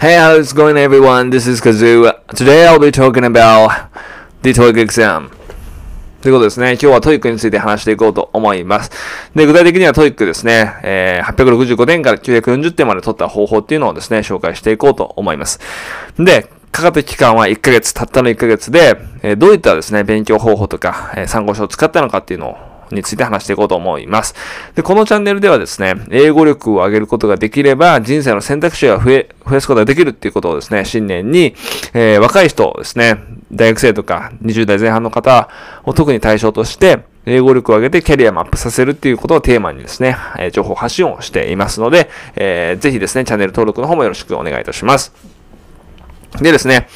Hey, how's it going everyone? This is Kazoo. Today I'll be talking about the TOEIC exam. ということですね。今日は TOEIC について話していこうと思います。で、具体的には TOEIC ですね、えー、865点から940点まで取った方法っていうのをですね、紹介していこうと思います。で、かかった期間は1ヶ月、たったの1ヶ月で、えー、どういったですね、勉強方法とか、えー、参考書を使ったのかっていうのをについて話していこうと思います。で、このチャンネルではですね、英語力を上げることができれば、人生の選択肢が増え、増やすことができるっていうことをですね、新年に、えー、若い人ですね、大学生とか20代前半の方を特に対象として、英語力を上げてキャリアもアップさせるっていうことをテーマにですね、え情報発信をしていますので、えー、ぜひですね、チャンネル登録の方もよろしくお願いいたします。でですね、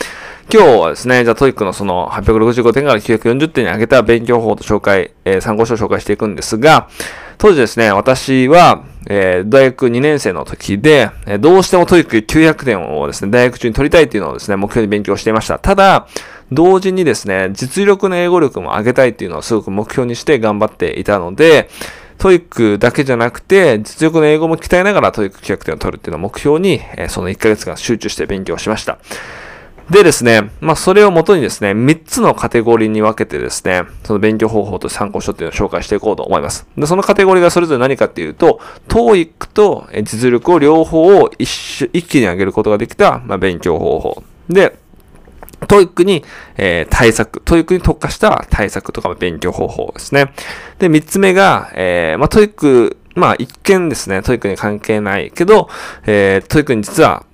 今日はですね、じゃあ TOEIC のその865点から940点に上げた勉強法と紹介、えー、参考書を紹介していくんですが、当時ですね、私は、えー、大学2年生の時で、えー、どうしても TOEIC 900点をですね、大学中に取りたいっていうのをですね、目標に勉強していました。ただ、同時にですね、実力の英語力も上げたいっていうのをすごく目標にして頑張っていたので、 TOEIC だけじゃなくて、実力の英語も鍛えながら TOEIC 900点を取るっていうのを目標に、えー、その1ヶ月間集中して勉強しました。でですね、まあそれをもとにですね、3つのカテゴリーに分けてですね、その勉強方法と参考書っていうのを紹介していこうと思います。で、そのカテゴリーがそれぞれ何かっていうと、TOEIC と実力を両方を一一気に上げることができた、まあ、勉強方法。で、 TOEICに、えー、対策、 TOEICに特化した対策とか勉強方法ですね。で、三つ目が、えー、まあ、 TOEIC、まあ、一見ですね、 TOEICに関係ないけど、えー、 TOEICに実は、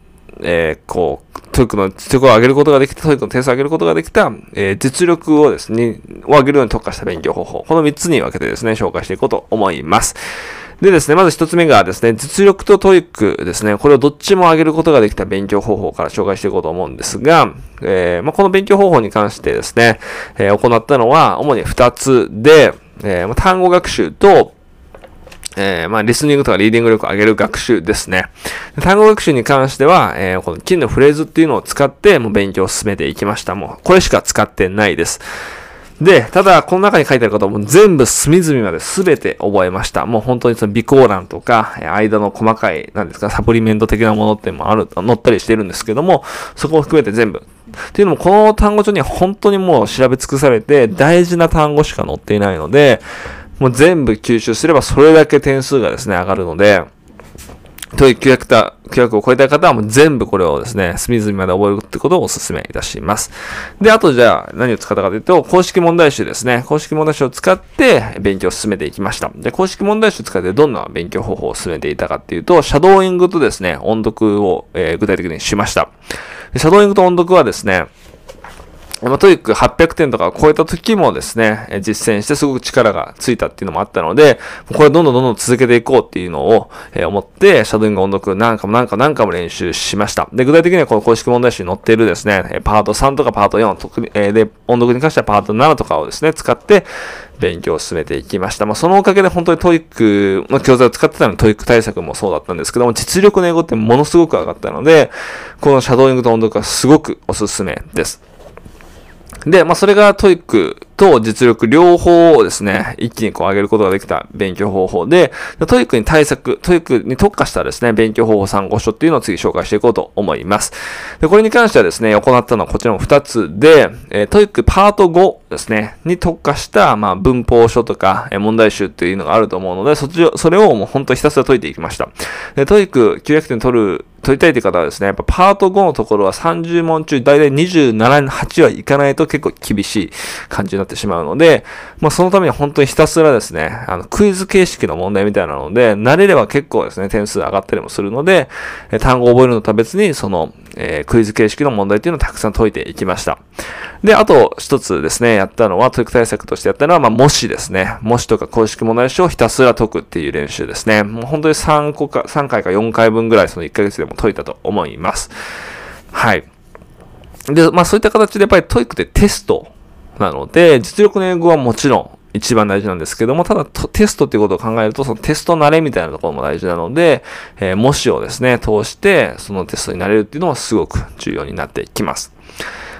えー、こう、 TOEICの実力を上げることができた、 TOEICの点数を上げることができた、えー、実力をですね、を上げるように特化した勉強方法。この3つに分けてですね、紹介していこうと思います。でですね、まず1つ目がですね、実力と TOEICですね、これをどっちも上げることができた勉強方法から紹介していこうと思うんですが、えー、まあ、この勉強方法に関してですね、え、行ったのは主に2つで、えー、単語学習と、えー、まあ、リスニングとかリーディング力を上げる学習ですね。単語学習に関しては、えー、この金のフレーズっていうのを使って、もう勉強を進めていきました。もう、これしか使ってないです。で、ただ、この中に書いてあることも全部隅々まで全て覚えました。もう本当にその備考欄とか、間の細かい、なんですか、サプリメント的なものってもある、載ったりしてるんですけども、そこを含めて全部。っていうのも、この単語帳には本当にもう調べ尽くされて、大事な単語しか載っていないので、もう全部吸収すればそれだけ点数がですね、上がるので、という900た、900を超えた方はもう全部これをですね、隅々まで覚えるってことをお勧めいたします。で、あとじゃあ何を使ったかというと、公式問題集ですね。公式問題集を使って勉強を進めていきました。で、公式問題集を使ってどんな勉強方法を進めていたかっていうと、シャドーイングとですね、音読を、えー、具体的にしました。シャドーイングと音読はですね、まあ、 TOEIC800点とか超えた時もですね、実践してすごく力がついたっていうのもあったので、これどんどんどんどん続けていこうっていうのを、思って、シャドウイング音読何回も何回も何回も練習しました。で、具体的にはこの公式問題集に載っているですね、パート3とかパート4、特に、で、音読に関してはパート7とかをですね、使って、勉強を進めていきました。まあ、そのおかげで本当に TOEICの教材を使ってたので、 TOEIC対策もそうだったんですけども、実力の英語ってものすごく上がったので、このシャドウイングと音読はすごくおすすめです。で、まあ、それが TOEICと実力両方をですね、一気にこう上げることができた勉強方法で、 TOEICに対策、 TOEICに特化したですね、勉強方法参考書っていうのを次紹介していこうと思います。で、これに関してはですね、行ったのはこちらの2つで、えー、 TOEICパート5ですね、に特化した、まあ、文法書とか、え、問題集っていうのがあると思うので、そっちを、それをもう本当ひたすら解いていきました。で、 TOEIC900点取る取りたいという方はですね、やっぱパート5のところは30問中大体27、8はいかないと結構厳しい感じになっててしまうので、まあそのために本当にひたすらですね、あのクイズ形式の問題みたいなので、慣れれば結構ですね、点数上がったりもするので、え単語を覚えるのとは別に、その、えー、クイズ形式の問題っていうのをたくさん解いていきました。で、あと一つですね、やったのは、 TOEIC対策としてやったのは、まあ、模試ですね。模試とか公式問題集をひたすら解くっていう練習ですね。もう本当に3個か、3回か4回分ぐらいその1ヶ月でも解いたと思います。はい。で、まあそういった形でやっぱり TOEICってテストなので、実力の英語はもちろん一番大事なんですけども、ただテストっていうことを考えると、そのテスト慣れみたいなところも大事なので、えー、模試をですね、通して、そのテストに慣れるっていうのはすごく重要になってきます。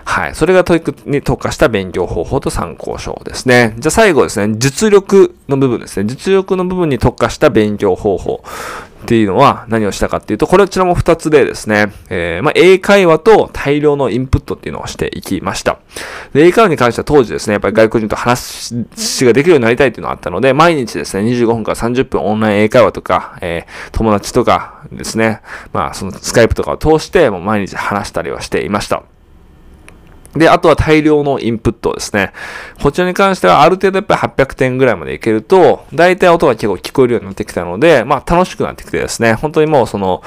はい。それが TOEICに特化した勉強方法と参考書ですね。じゃあ最後ですね、実力の部分ですね。実力の部分に特化した勉強方法っていうのは何をしたかっていうと、これちらも2つでですね、えー、まあ、英会話と大量のインプットっていうのをしていきました。で、英会話に関しては当時ですね、やっぱり外国人と話しができるようになりたいっていうのがあったので、毎日ですね、25分から30分オンライン英会話とか、えー、友達とかですね、まあ、そのスカイプとかを通して、もう毎日話したりはしていました。で、あとは大量のインプットですね。こちらに関してはある程度やっぱり800点ぐらいまでいけると、大体音が結構聞こえるようになってきたので、まあ楽しくなってきてですね、本当にもうその、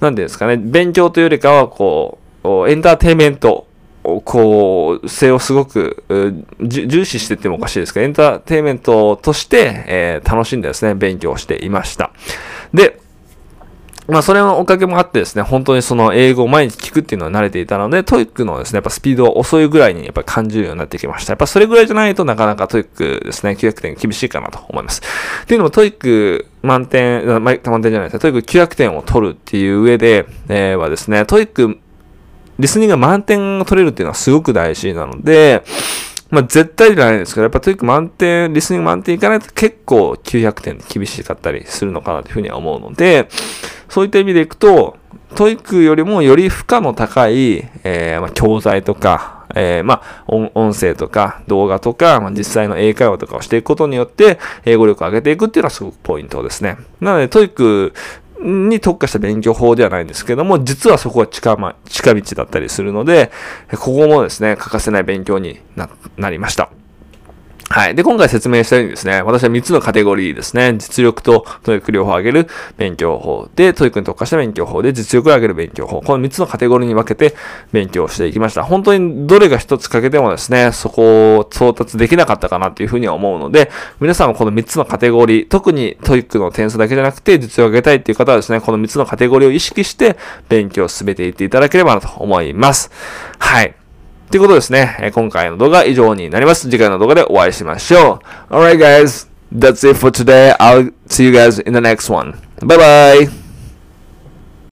なんていうんですかね、勉強というよりかは、こう、エンターテイメント、こう、性をすごく、重視してってもおかしいですけど、エンターテイメントとして、えー、楽しんでですね、勉強していました。まあ、それのおかげもあってですね、本当にその英語を毎日聞くっていうのは慣れていたので、 TOEICのですね、やっぱスピードは遅いぐらいにやっぱ感じるようになってきました。やっぱそれぐらいじゃないとなかなか TOEICですね、900点厳しいかなと思います。っていうのも TOEIC満点、満点じゃないです TOEIC900点を取るっていう上で、えー、はですね、 TOEIC、リスニングが満点を取れるっていうのはすごく大事なので、まあ、絶対じゃないですけど、やっぱ TOEIC満点、リスニング満点いかないと結構900点厳しかったりするのかなというふうには思うので、そういった意味でいくと、 TOEICよりもより負荷の高い、えー、まあ、教材とか、えー、まあ、音声とか動画とか、まあ、実際の英会話とかをしていくことによって、英語力を上げていくっていうのはすごくポイントですね。なので、 TOEICに特化した勉強法ではないんですけども、実はそこは近,、ま、近道だったりするので、ここもですね、欠かせない勉強になりました。はい。で、今回説明したようにですね、私は3つのカテゴリーですね。実力と TOEIC両方上げる勉強法で、 TOEICに特化した勉強法で、実力を上げる勉強法。この3つのカテゴリーに分けて勉強していきました。本当にどれが1つ欠けてもですね、そこを到達できなかったかなというふうには思うので、皆さんもこの3つのカテゴリー、特に TOEICの点数だけじゃなくて、実力を上げたいっていう方はですね、この3つのカテゴリーを意識して勉強を進めていっていただければなと思います。はい。ということですね。今回の動画は以上になります。次回の動画でお会いしましょう。Alright guys, that's it for today. I'll see you guys in the next one. Bye bye!